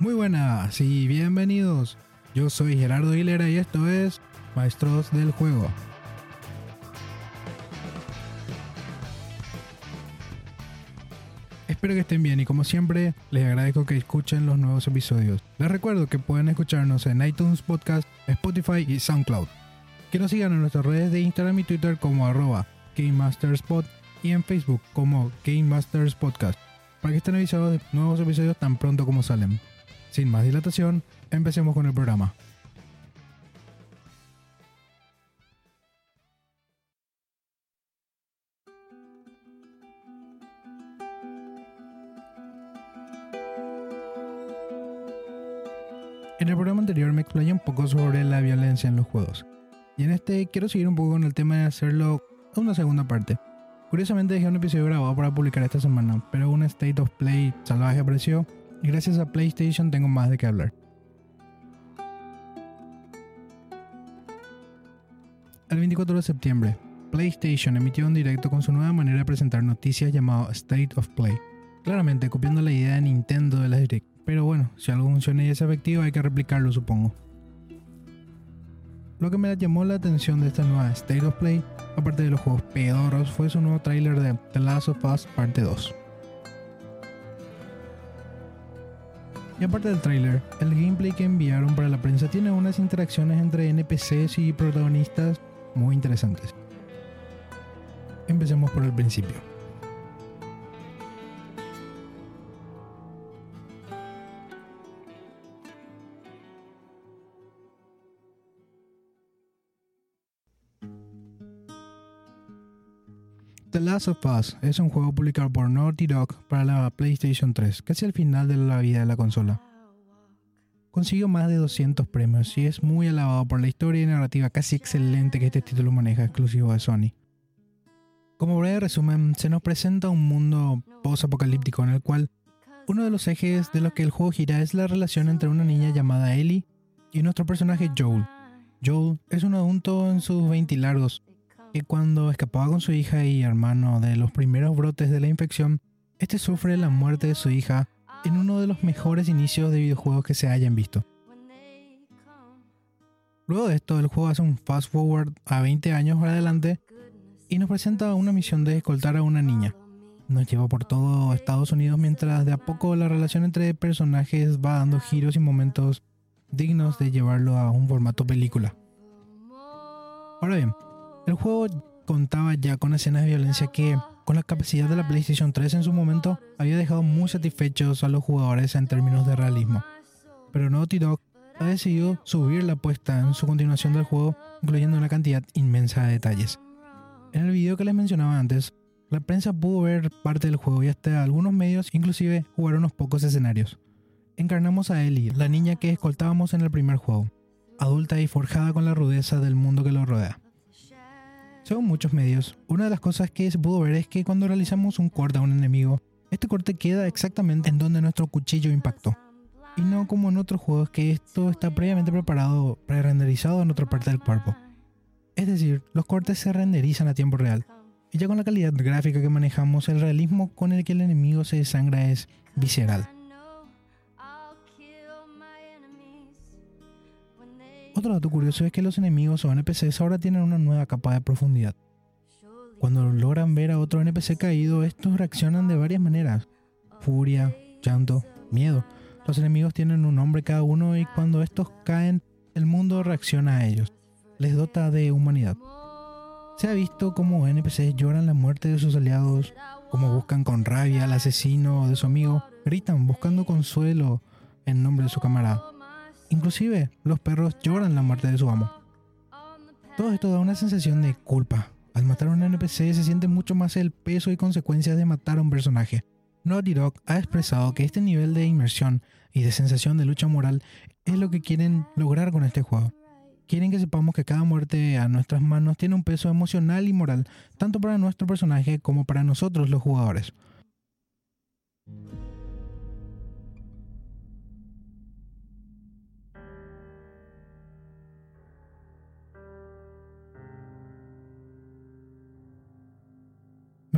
Muy buenas y bienvenidos. Yo soy Gerardo Aguilera y esto es Maestros del Juego. Espero que estén bien y como siempre les agradezco que escuchen los nuevos episodios. Les recuerdo que pueden escucharnos en iTunes Podcast, Spotify y SoundCloud. Que nos sigan en nuestras redes de Instagram y Twitter como arroba GameMastersPod y en Facebook como Game Masters Podcast para que estén avisados de nuevos episodios tan pronto como salen. Sin más dilatación, empecemos con el programa. En el programa anterior me explayé un poco sobre la violencia en los juegos. Y en este quiero seguir un poco con el tema de hacerlo una segunda parte. Curiosamente dejé un episodio grabado para publicar esta semana, pero un State of Play salvaje apareció gracias a PlayStation tengo más de qué hablar. El 24 de septiembre, PlayStation emitió un directo con su nueva manera de presentar noticias llamado State of Play. Claramente copiando la idea de Nintendo de la Direct, pero bueno, si algo funciona y es efectivo hay que replicarlo supongo. Lo que me llamó la atención de esta nueva State of Play aparte de los juegos pedorros, fue su nuevo tráiler de The Last of Us Parte 2. Y aparte del tráiler, el gameplay que enviaron para la prensa tiene unas interacciones entre NPCs y protagonistas muy interesantes. Empecemos por el principio. The Last of Us es un juego publicado por Naughty Dog para la PlayStation 3, casi al final de la vida de la consola. Consiguió más de 200 premios y es muy alabado por la historia y narrativa casi excelente que este título maneja exclusivo de Sony. Como breve resumen, se nos presenta un mundo post-apocalíptico en el cual uno de los ejes de los que el juego gira es la relación entre una niña llamada Ellie y nuestro personaje Joel. Joel es un adulto en sus 20 largos que cuando escapaba con su hija y hermano de los primeros brotes de la infección, este sufre la muerte de su hija en uno de los mejores inicios de videojuegos que se hayan visto. Luego de esto, el juego hace un fast forward a 20 años adelante y nos presenta una misión de escoltar a una niña. Nos lleva por todo Estados Unidos mientras de a poco la relación entre personajes va dando giros y momentos dignos de llevarlo a un formato película. Ahora bien, el juego contaba ya con escenas de violencia que, con la capacidad de la PlayStation 3 en su momento, había dejado muy satisfechos a los jugadores en términos de realismo. Pero Naughty Dog ha decidido subir la apuesta en su continuación del juego, incluyendo una cantidad inmensa de detalles. En el video que les mencionaba antes, la prensa pudo ver parte del juego y hasta algunos medios inclusive jugaron unos pocos escenarios. Encarnamos a Ellie, la niña que escoltábamos en el primer juego, adulta y forjada con la rudeza del mundo que lo rodea. Según muchos medios, una de las cosas que se pudo ver es que cuando realizamos un corte a un enemigo, este corte queda exactamente en donde nuestro cuchillo impactó. Y no como en otros juegos que esto está previamente preparado, pre-renderizado en otra parte del cuerpo. Es decir, los cortes se renderizan a tiempo real. Y ya con la calidad gráfica que manejamos, el realismo con el que el enemigo se desangra es visceral. Otro dato curioso es que los enemigos o NPCs ahora tienen una nueva capa de profundidad. Cuando logran ver a otro NPC caído, estos reaccionan de varias maneras. Furia, llanto, miedo. Los enemigos tienen un nombre cada uno y cuando estos caen, el mundo reacciona a ellos. Les dota de humanidad. Se ha visto como NPCs lloran la muerte de sus aliados, como buscan con rabia al asesino de su amigo, gritan buscando consuelo en nombre de su camarada. Inclusive los perros lloran la muerte de su amo. Todo esto da una sensación de culpa. Al matar a un NPC se siente mucho más el peso y consecuencias de matar a un personaje. Naughty Dog ha expresado que este nivel de inmersión y de sensación de lucha moral es lo que quieren lograr con este juego. Quieren que sepamos que cada muerte a nuestras manos tiene un peso emocional y moral, tanto para nuestro personaje como para nosotros los jugadores.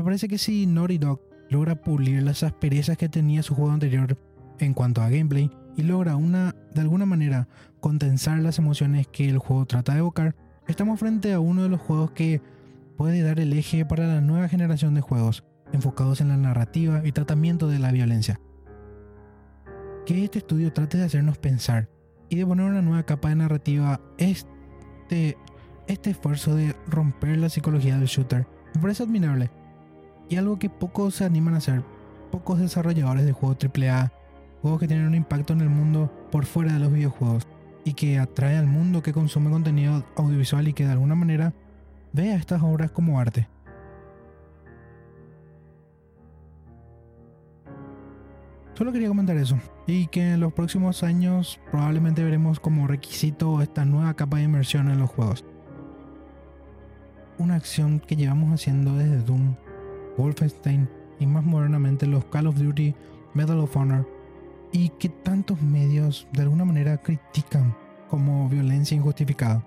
Me parece que si Naughty Dog logra pulir las asperezas que tenía su juego anterior en cuanto a gameplay, y logra una, de alguna manera condensar las emociones que el juego trata de evocar, estamos frente a uno de los juegos que puede dar el eje para la nueva generación de juegos enfocados en la narrativa y tratamiento de la violencia. Que este estudio trate de hacernos pensar y de poner una nueva capa de narrativa este, este esfuerzo de romper la psicología del shooter me parece admirable y algo que pocos se animan a hacer. Pocos desarrolladores de juegos AAA, juegos que tienen un impacto en el mundo por fuera de los videojuegos y que atrae al mundo que consume contenido audiovisual y que de alguna manera vea estas obras como arte. Solo quería comentar eso. Y que en los próximos años probablemente veremos como requisito esta nueva capa de inmersión en los juegos. Una acción que llevamos haciendo desde Doom, Wolfenstein y más modernamente los Call of Duty, Medal of Honor, y que tantos medios de alguna manera critican como violencia injustificada.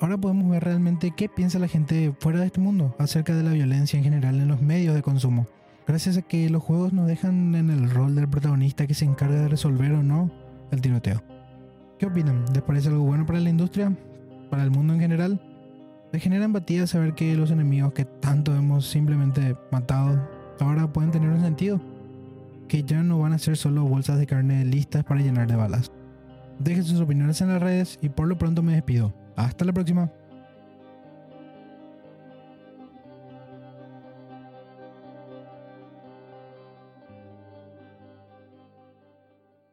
Ahora podemos ver realmente qué piensa la gente fuera de este mundo acerca de la violencia en general en los medios de consumo gracias a que los juegos nos dejan en el rol del protagonista que se encarga de resolver o no el tiroteo. ¿Qué opinan? ¿Les parece algo bueno para la industria? ¿Para el mundo en general? ¿Les genera empatía saber que los enemigos que tanto hemos simplemente matado ahora pueden tener un sentido? Que ya no van a ser solo bolsas de carne listas para llenar de balas. Dejen sus opiniones en las redes y por lo pronto me despido. Hasta la próxima.